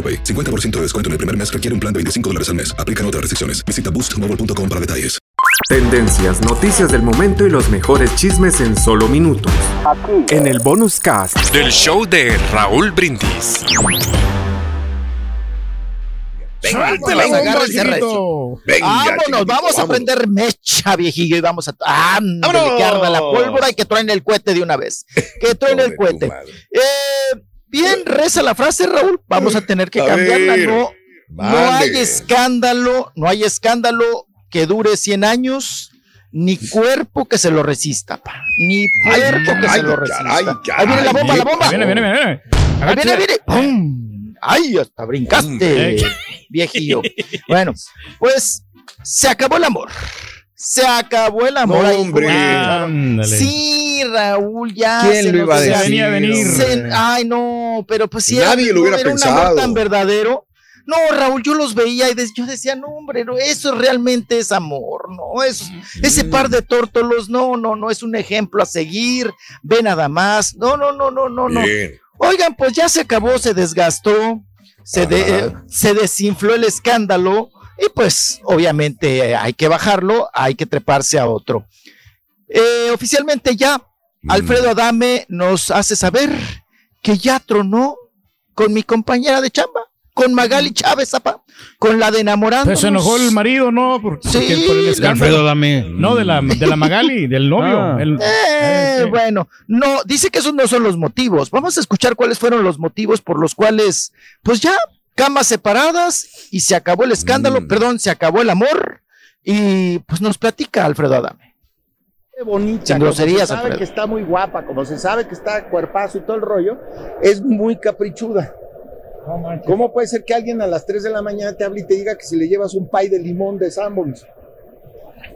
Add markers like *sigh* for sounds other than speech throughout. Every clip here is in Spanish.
AroPay. 50% de descuento en el primer mes requiere un plan de 25 dólares al mes. Aplican otras restricciones. Visita boostmobile.com para detalles. Tendencias, noticias del momento y los mejores chismes en solo minutos. En el bonus cast del show de Raúl Brindis. Venga. Vámonos, vamos a prender mecha, viejillo, y vamos a. ¡Ándale, que arda la pólvora y que truene el cohete de una vez! Que *laughs* truene el cohete. Eh, bien, reza la frase, Raúl. Vamos a tener que cambiarla. No, no hay escándalo, no hay escándalo que dure 100 años, ni cuerpo que se lo resista, pa. Ni cuerpo que se lo resista. Ahí viene la bomba, la bomba. Viene, viene, viene. Ahí viene, viene. ¡Pum! ¡Ay, hasta brincaste, viejillo! Bueno, pues se acabó el amor. Se acabó el amor. No, ahí, hombre. Sí, Raúl, ya. ¿Quién se lo iba a decir? Venía a venir. se- ay, no, pero pues sí. Nadie era, lo hubiera era un amor tan verdadero. No, Raúl, yo los veía y yo decía, no, hombre, no, eso realmente es amor, no, eso, ese par de tórtolos, no, no, no, es un ejemplo a seguir, ve nada más, no, no, no, no, no, no. Oigan, pues ya se acabó, se desgastó, se, de- eh, se desinfló el escándalo y pues obviamente eh, hay que bajarlo, hay que treparse a otro. Eh, oficialmente ya, Mm. Alfredo Adame nos hace saber que ya tronó con mi compañera de chamba, con Magali Chávez, zapa, con la de enamorando. Pues se enojó el marido, ¿no? Por, Sí. porque por el De escándalo. dame. No, de la, de la Magali, *laughs* del novio. Ah. El- Eh, Eh, sí. Bueno, no, dice que esos no son los motivos. Vamos a escuchar cuáles fueron los motivos por los cuales, pues ya, camas separadas y se acabó el escándalo, Mm. perdón, se acabó el amor y pues nos platica Alfredo Adame. Qué bonita, Sin como se sabe Alfredo. que está muy guapa, como se sabe que está cuerpazo y todo el rollo, es muy caprichuda. ¿Cómo puede ser que alguien a las 3 de la mañana te hable y te diga que si le llevas un pay de limón de Sanborns?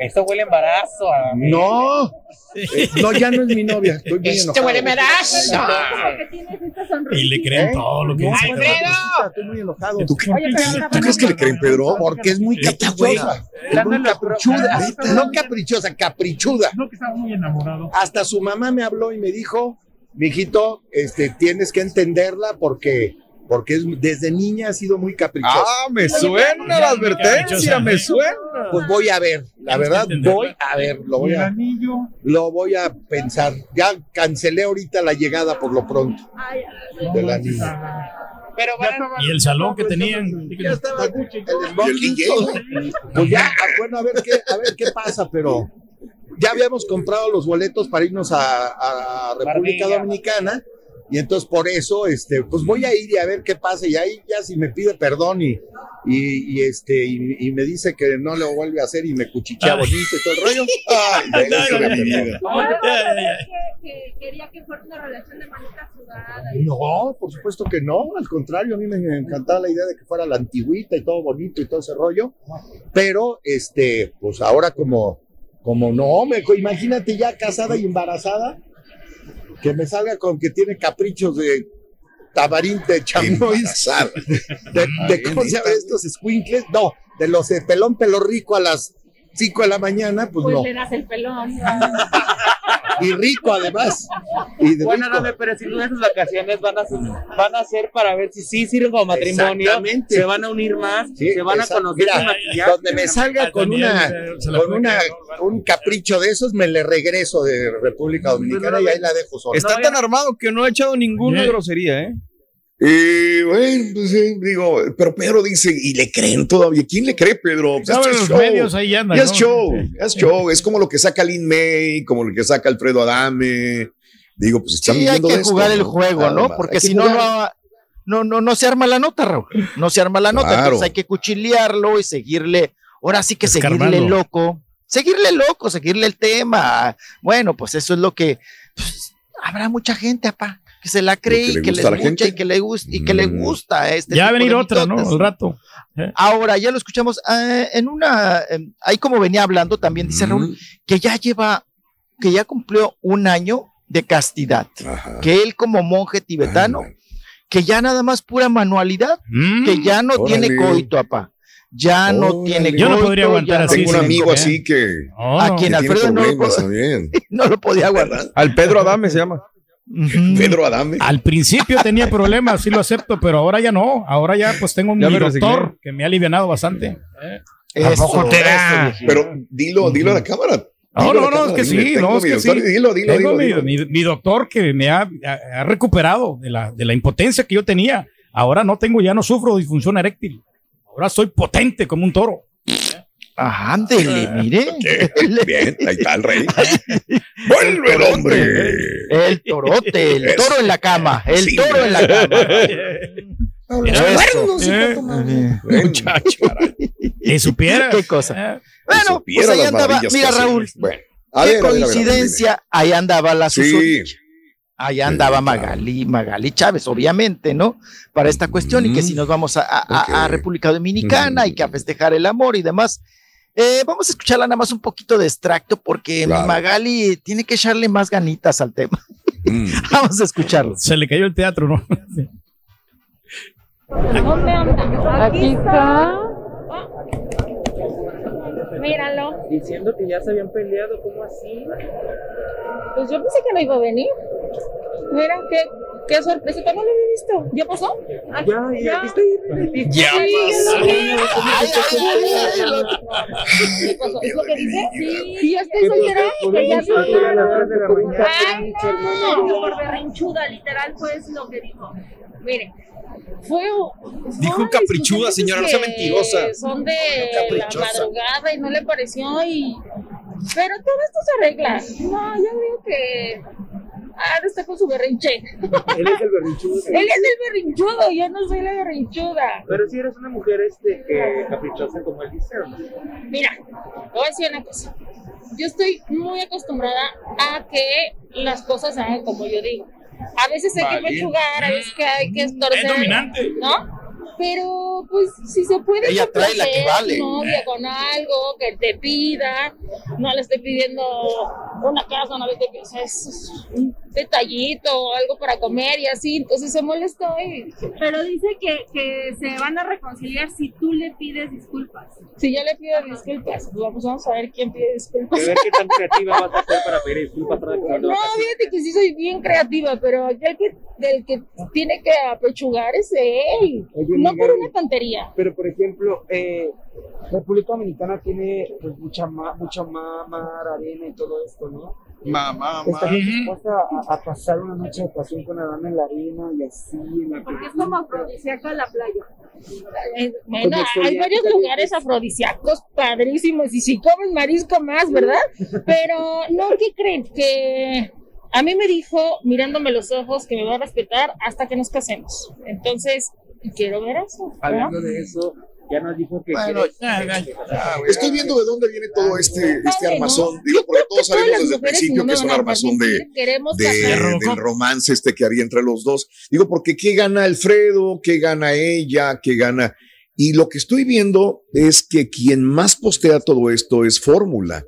Esto huele a embarazo. a- No, eh, no, ya no es mi novia, estoy muy Este enojado. huele a embarazo. Y le creen todo lo que No, dice. pero ¡Alfredo! Estoy muy enojado. ¿Tú, qué- Oye, pero está ¿tú crees que le creen, Pedro? Porque es muy caprichosa. Es muy caprichuda. No caprichosa, caprichuda. No, que estaba muy enamorado. Hasta su mamá me habló y me dijo, mijito, este, tienes que entenderla porque, porque es, desde niña ha sido muy caprichosa. Ah, me suena la advertencia, me suena. Pues voy a ver, la verdad, voy a ver, lo voy a, anillo. lo voy a pensar. Ya cancelé ahorita la llegada por lo pronto de la niña. Pero a- Y el salón que tenían. Ya estaba el smoking. Pues ya, ah, bueno, a ver qué, a ver qué pasa, pero ya habíamos comprado los boletos para irnos a, a República. Dominicana. Y entonces por eso, este, pues voy a ir y a ver qué pasa. Y ahí ya si me pide perdón y, y, y, este, y, y me dice que no lo vuelve a hacer y me cuchichea bonito y todo el rollo. *laughs* Ay, de eso me perdona. que quería que fuera una relación de manita sudada. No, por supuesto que no, al contrario, a mí me encantaba la idea de que fuera la antigüita y todo bonito y todo ese rollo, pero este, pues ahora como, como no, me, imagínate ya casada y embarazada, que me salga con que tiene caprichos de tabarín de chamois, de, de cómo se llama estos squinkles, no, de los de pelón pelo rico a las 5 de la mañana, pues Pues no, le das el pelón. *laughs* y rico además, y de Bueno, rico. dame, pero sin duda esas vacaciones van a, ser, van a ser para ver si sí sirven como matrimonio, Exactamente. se van a unir más, Sí, se van a conocer Mira, donde me salga con una con una un capricho de esos me le regreso de República Dominicana y ahí la dejo sola. Está tan armado que no ha echado ninguna grosería, ¿eh? Eh, bueno, pues, eh, digo, pero Pedro dice, y le creen todavía. ¿Quién le cree, Pedro? Pues, es los show. medios ahí andan, Ya es ¿no? show, es show. Es como lo que saca Lin May, como lo que saca Alfredo Adame. Digo, pues están Sí, hay que de esto, jugar el ¿no? juego, ¿no? Porque si no, no, no, no, no se arma la nota, Raúl. No se arma la nota. Claro. Entonces hay que cuchilearlo y seguirle. Ahora sí que seguirle Escarbando. loco. Seguirle loco, seguirle el tema. Bueno, pues eso es lo que. pues, habrá mucha gente, apá, que se la cree que le y que le gusta a y que le gusta y que le gusta este Ya va a venir otra, ¿no? Al rato. Eh. Ahora, ya lo escuchamos eh, en una, eh, ahí como venía hablando también, dice Mm. Raúl, que ya lleva, que ya cumplió un año de castidad, Ajá. que él como monje tibetano, que ya nada más pura manualidad, Mm. que ya no Órale. tiene coito, apá. Ya no Órale. tiene Yo no podría aguantar así, Tengo un amigo sí. así que, ¿A que tiene Alfredo no lo también. *laughs* no lo podía aguantar. Al Pedro Adame se llama. Pedro Adame. Al principio tenía problemas, sí lo acepto, pero ahora ya no. Ahora ya pues tengo resigné. doctor que me ha alivianado bastante. Eso, poco te da? eso, viejito. Pero dilo, dilo a la cámara. No, no, no, es que sí, no, es que sí. Dilo, dilo, Tengo dilo, mi, dilo. mi- mi doctor que me ha, ha- ha recuperado de la, de la impotencia que yo tenía. Ahora no tengo, ya no sufro disfunción eréctil. Ahora soy potente como un toro. Ajá, ándele, mire. Ok, Bien, ahí está el rey. *laughs* Vuelve el hombre. El torote, el toro en la cama, el Sí, toro en la cama. *laughs* Tu madre. Muchacho. Que supiera. Qué cosa. Eh, Bueno, supiera pues ahí andaba, mira. Raúl, Bueno, a qué ver, a ver, a ver, coincidencia, ahí andaba la Sí. Ahí andaba. Magali, Magali Chávez, obviamente, ¿no? Para esta cuestión y que Mm. si nos vamos a. República Dominicana y que a festejar el amor y demás. Eh, vamos a escucharla nada más un poquito de extracto porque Claro. Magali tiene que echarle más ganitas al tema. Mm. *laughs* Vamos a escucharlo. Se le cayó el teatro, ¿no? ¿Dónde anda? Aquí está. Míralo. Diciendo que ya se habían peleado, ¿cómo así? Pues yo pensé que no iba a venir. Mira, qué, qué sorpresa. ¿Cómo lo había visto? ¿Ya pasó? Ah, Ya, ya. Ya ¿Qué pasó? ¿Es lo que dice? Sí. ¿Y ya estoy soltera? Que ya podemos hacer a las tres de la mañana, Ay, no. Por berrinchuda, literal, fue eso lo que dijo. Mire. Fue, Dijo caprichuda, señora, no sea mentirosa. Son de la madrugada y no le pareció y... Pero todo esto se arregla. No, yo digo que... Ah, no está con su berrinche. *laughs* Él es el berrinchudo. Él es el berrinchudo, yo no soy la berrinchuda. Pero si eres una mujer este que caprichosa como él dice, ¿o no? Mira, te voy a decir una cosa. Yo estoy muy acostumbrada a que las cosas se hagan como yo digo. A veces hay que pechugar, a veces que hay que estorcer. Es dominante. ¿No? Pero, pues, si se puede Ella trae la que vale. novia con algo que te pida, no le estoy pidiendo una casa, no le estoy pidiendo, o sea, es un detallito, algo para comer y así, entonces se molestó y Pero dice que, que se van a reconciliar si tú le pides disculpas. si yo le pido disculpas, pues vamos, vamos a ver quién pide disculpas. A ver qué tan creativa vas a ser para pedir *laughs* disculpas para No, fíjate que sí soy bien creativa, pero aquel que, del que tiene que apechugar es él. Oye, no por una tontería. Pero, por ejemplo, eh, República Dominicana tiene pues, mucha, ma- mucho ma- mar, arena y todo esto, ¿no? Mamá, mamá. ¿Estarías dispuesta a, a pasar una noche de pasión con Adán en la arena y así? En la Porque es como afrodisíaca la playa. Eh, Bueno, hay varios lugares afrodisíacos padrísimos y si comen marisco más, ¿verdad? Pero no, ¿qué creen? Que a mí me dijo, mirándome los ojos, que me va a respetar hasta que nos casemos. Entonces, quiero ver eso. Hablando de eso, ya nos dijo que... Bueno, quiere- ya, ya, ya, Estoy viendo de dónde viene todo este, este armazón. Digo, porque todos sabemos desde el principio que es un armazón de, de- del romance este que había entre los dos. Digo, porque ¿qué gana Alfredo? ¿Qué gana ella? ¿Qué gana? Y lo que estoy viendo es que quien más postea todo esto es Fórmula.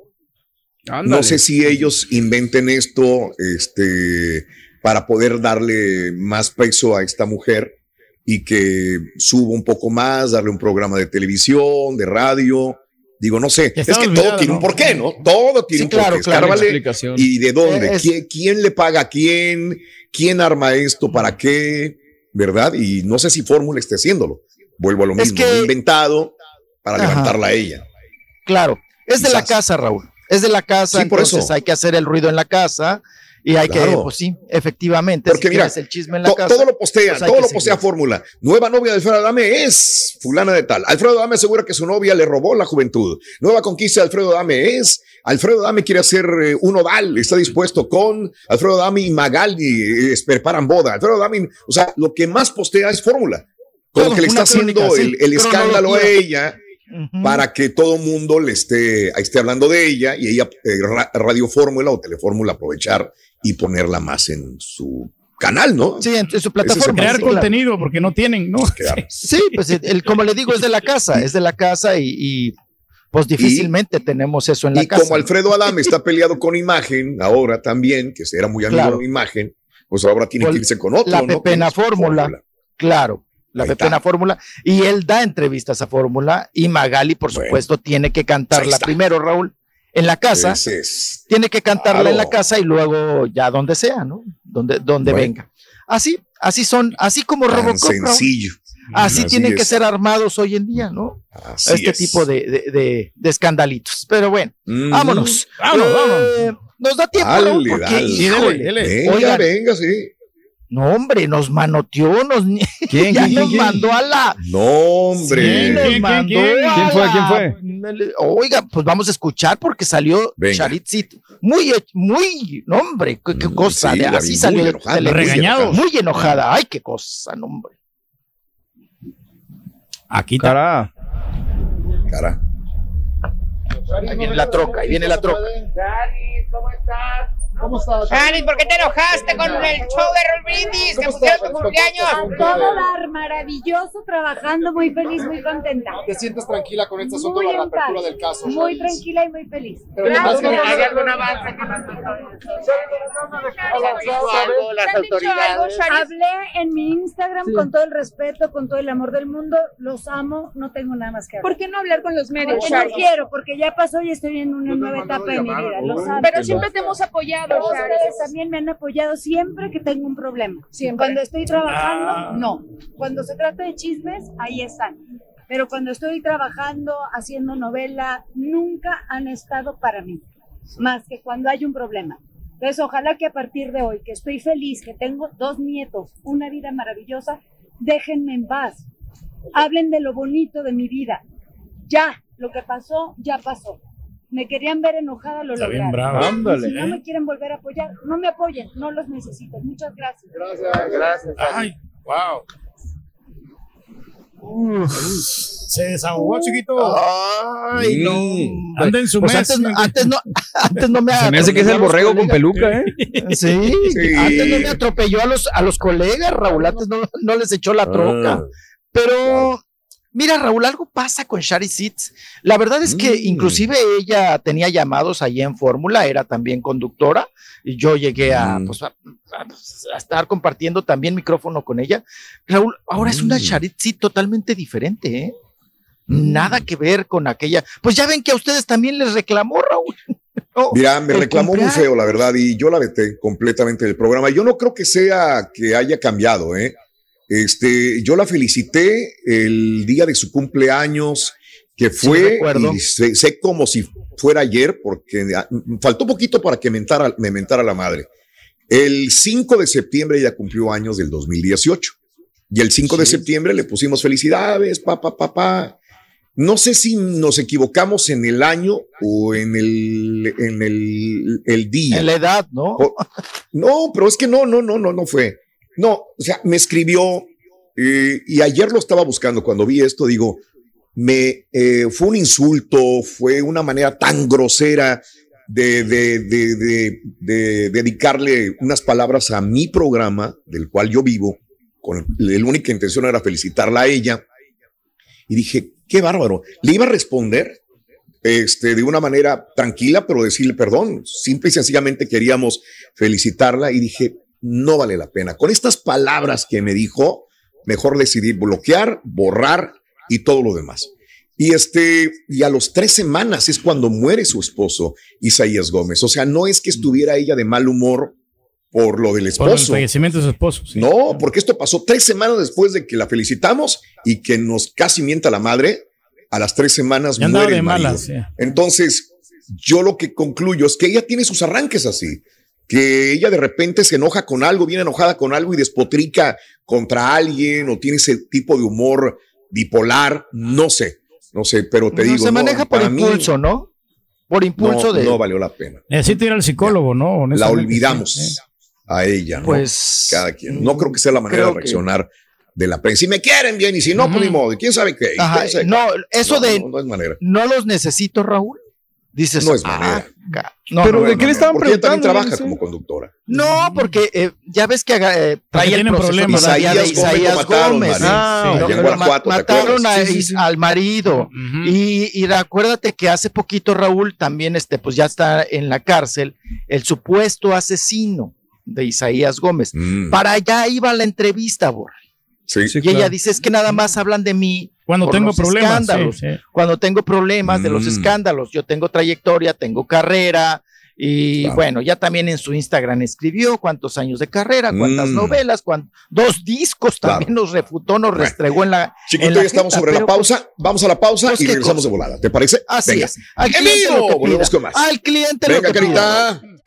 No sé si ellos inventen esto este, para poder darle más peso a esta mujer y que suba un poco más, darle un programa de televisión, de radio. Digo, no sé. Que Es que olvidado, todo tiene un porqué, ¿no? Todo tiene Sí, un claro, porqué. claro. Explicación. ¿Y de dónde? Es- ¿Quién, quién le paga a quién? ¿Quién arma esto? ¿Para qué? ¿Verdad? Y no sé si Fórmula esté haciéndolo. Vuelvo a lo mismo. que- inventado para Ajá. levantarla a ella. Claro, es de la casa, Raúl. Es de la casa, Sí, por entonces eso. hay que hacer el ruido en la casa Y hay que, pues sí, efectivamente, Porque si mira, el chisme en la To- casa. todo lo postea, pues todo lo postea fórmula. Nueva novia de Alfredo Adame es fulana de tal. Alfredo Adame asegura que su novia le robó la juventud. Nueva conquista de Alfredo Adame es. Alfredo Adame quiere hacer eh, un oval, está dispuesto con Alfredo Adame y Magali, eh, preparan boda. Alfredo Adame, o sea, lo que más postea es fórmula. Como que le está crónica, haciendo sí, el, el escándalo a para que todo mundo le esté, esté hablando de ella y ella, eh, ra- Radio Fórmula o Telefórmula, aprovechar y ponerla más en su canal, ¿no? Sí, en, su plataforma. Crear contenido porque no tienen, ¿no? *laughs* Sí, pues el, como le digo, es de la casa, es de la casa y, y, pues difícilmente tenemos eso en la Y casa. como Alfredo Adame está peleado con Imagen, ahora también, que era muy amigo Claro. de Imagen, pues ahora tiene que irse con otro. la ¿no? Pepena Con Fórmula, claro, la Pepena. Fórmula, y él da entrevistas a Fórmula, y Magali, por supuesto, tiene que cantarla primero, Raúl, en la casa, es. tiene que cantarla Claro. en la casa y luego ya donde sea, ¿no? Donde, donde Bueno. venga. Así, así son, así como Tan Robocop. Raúl. Así, Así tienen que ser armados hoy en día, ¿no? Así este es. tipo de, de, de- de escandalitos. Pero bueno, Mm. vámonos. Vámonos, Eh, Nos da tiempo, Raúl, Dale, porque, dale. híjole, Venga, oigan, venga, sí. No, hombre, nos manoteó, nos, *laughs* ¿Quién, *laughs* ya quién, nos quién, mandó a la. No, hombre. Sí, nos ¿Quién, quién, mandó quién? a ¿Quién fue? la- ¿Quién fue? Oiga, pues vamos a escuchar porque salió Venga. Charitzi muy, muy, no, hombre, qué, qué Mm, cosa, sí, de- la así salió muy enojada, televisión. muy enojada. muy enojada, ay, qué cosa, no, hombre. Aquí está. Cara. Cara. Ahí viene la troca, ahí viene la troca. ¿cómo estás? ¿Cómo estás? Ani, ¿por qué te enojaste con el show de Roll Brindis que ¿Cómo pusieron tu cumpleaños? A todo dar, maravilloso, trabajando, muy feliz, muy contenta. ¿Te sientes tranquila con este asunto de la apertura del caso? Muy Charis? tranquila y muy feliz. Pero ¿qué Claro, pasa? ¿Hay algún avance las ¿Te autoridades? Hablé en mi Instagram Sí. con todo el respeto, con todo el amor del mundo. Los amo, no tengo nada más que hablar. ¿Por qué no hablar con los medios, Porque no quiero, porque ya pasó y estoy en una nueva etapa de mi vida. Pero siempre te hemos apoyado, También me han apoyado siempre que tengo un problema. Siempre. Cuando estoy trabajando, Ah. no. Cuando se trata de chismes, ahí están. Pero cuando estoy trabajando, haciendo novela, nunca han estado para mí. Más que cuando hay un problema. Entonces, ojalá que a partir de hoy, que estoy feliz, que tengo dos nietos, una vida maravillosa, déjenme en paz. Hablen de lo bonito de mi vida. Ya, lo que pasó, ya pasó. Me querían ver enojada, lo Está bien lograron. brava. Ándale. Si no me quieren volver a apoyar, no me apoyen, no los necesito. Muchas gracias. Gracias, gracias. Ay, wow. Se desahogó, chiquito. Ay, no. Anda en su Pues mes. antes, no- antes no, antes no me Se me hace que es el borrego con peluca, ¿eh? Sí, Sí. antes no me atropelló a los, a los colegas, Raúl, antes no, no les echó la troca. Ah, Pero, mira, Raúl, algo pasa con Shari Seeds. La verdad es que Mm. inclusive ella tenía llamados allí en Fórmula, era también conductora, y yo llegué a, Mm. pues, a, a- a estar compartiendo también micrófono con ella. Raúl, ahora es una Mm. Shari Seed totalmente diferente, ¿eh? Nada que ver con aquella. Pues ya ven que a ustedes también les reclamó, Raúl. *laughs* No, Mira, me reclamó muy feo, la verdad, y yo la veté completamente del programa. Yo no creo que sea que haya cambiado, ¿eh? Este, yo la felicité el día de su cumpleaños, que Sí, fue, y sé, sé como si fuera ayer, porque ah, faltó poquito para que mentara, me mentara la madre. El 5 de septiembre ella cumplió años del 2018. Y el 5 de septiembre le pusimos felicidades, papá, papá. No sé si nos equivocamos en el año o en el, en el, el día. En la edad, ¿no? O- no, pero es que no, no, no, no, no fue. No, o sea, me escribió eh, y ayer lo estaba buscando. Cuando vi esto, digo, me eh, fue un insulto, fue una manera tan grosera de, de, de, de- de dedicarle unas palabras a mi programa, del cual yo vivo, con la única intención era felicitarla a ella. Y dije, qué bárbaro. Le iba a responder este, de una manera tranquila, pero decirle perdón. Simple y sencillamente queríamos felicitarla y dije, no vale la pena. Con estas palabras que me dijo, mejor decidí bloquear, borrar y todo lo demás. Y este, y a los tres semanas es cuando muere su esposo, Isaías Gómez. O sea, no es que estuviera ella de mal humor por lo del Por el esposo. fallecimiento de su esposo. sí. No, porque esto pasó tres semanas después de que la felicitamos y que nos casi mienta la madre. A las tres semanas muere de el marido. malas. sí. Entonces, yo lo que concluyo es que ella tiene sus arranques así. Que ella de repente se enoja con algo, viene enojada con algo y despotrica contra alguien o tiene ese tipo de humor bipolar, no sé, no sé, pero te No, digo. se maneja por mí impulso, ¿no? Por impulso no, de. no valió la pena. Necesita ir al psicólogo, ¿no? La olvidamos sí. a ella, ¿no? Pues, Cada quien. No creo que sea la manera de que- reaccionar de la prensa. Si me quieren bien y si no, pues ni modo. ¿Quién sabe qué? Ajá, ¿Quién sabe? no, eso de- No, no es manera. No los necesito, Raúl. Dices, No es ah, manera. no, Pero no, ¿de no, qué le estaban Porque ella también preguntando, trabaja como conductora. No, porque eh, ya ves que eh, trae el de Isaías Gómez mataron, Gómez. Ah, al marido. y, y acuérdate que hace poquito Raúl también este, pues ya está en la cárcel el supuesto asesino de Isaías Gómez. Mm. Para allá iba la entrevista, Borre. Sí, y ella dice, es que nada más hablan de mí. Cuando por tengo los problemas, escándalos. sí, sí. Cuando tengo problemas de los Mm. escándalos. Yo tengo trayectoria, tengo carrera. Y Claro. bueno, ya también en su Instagram escribió cuántos años de carrera, cuántas Mm. novelas, cuán- dos discos también nos refutó, nos restregó en la. en Chiquito, la ya estamos jeta, sobre la pero, pues, pausa. Vamos a la pausa pues, y regresamos cosa. de volada. ¿Te parece? Así Venga. es. Al ¡En cliente vivo! Volvemos con más. Al cliente Venga, lo que pida.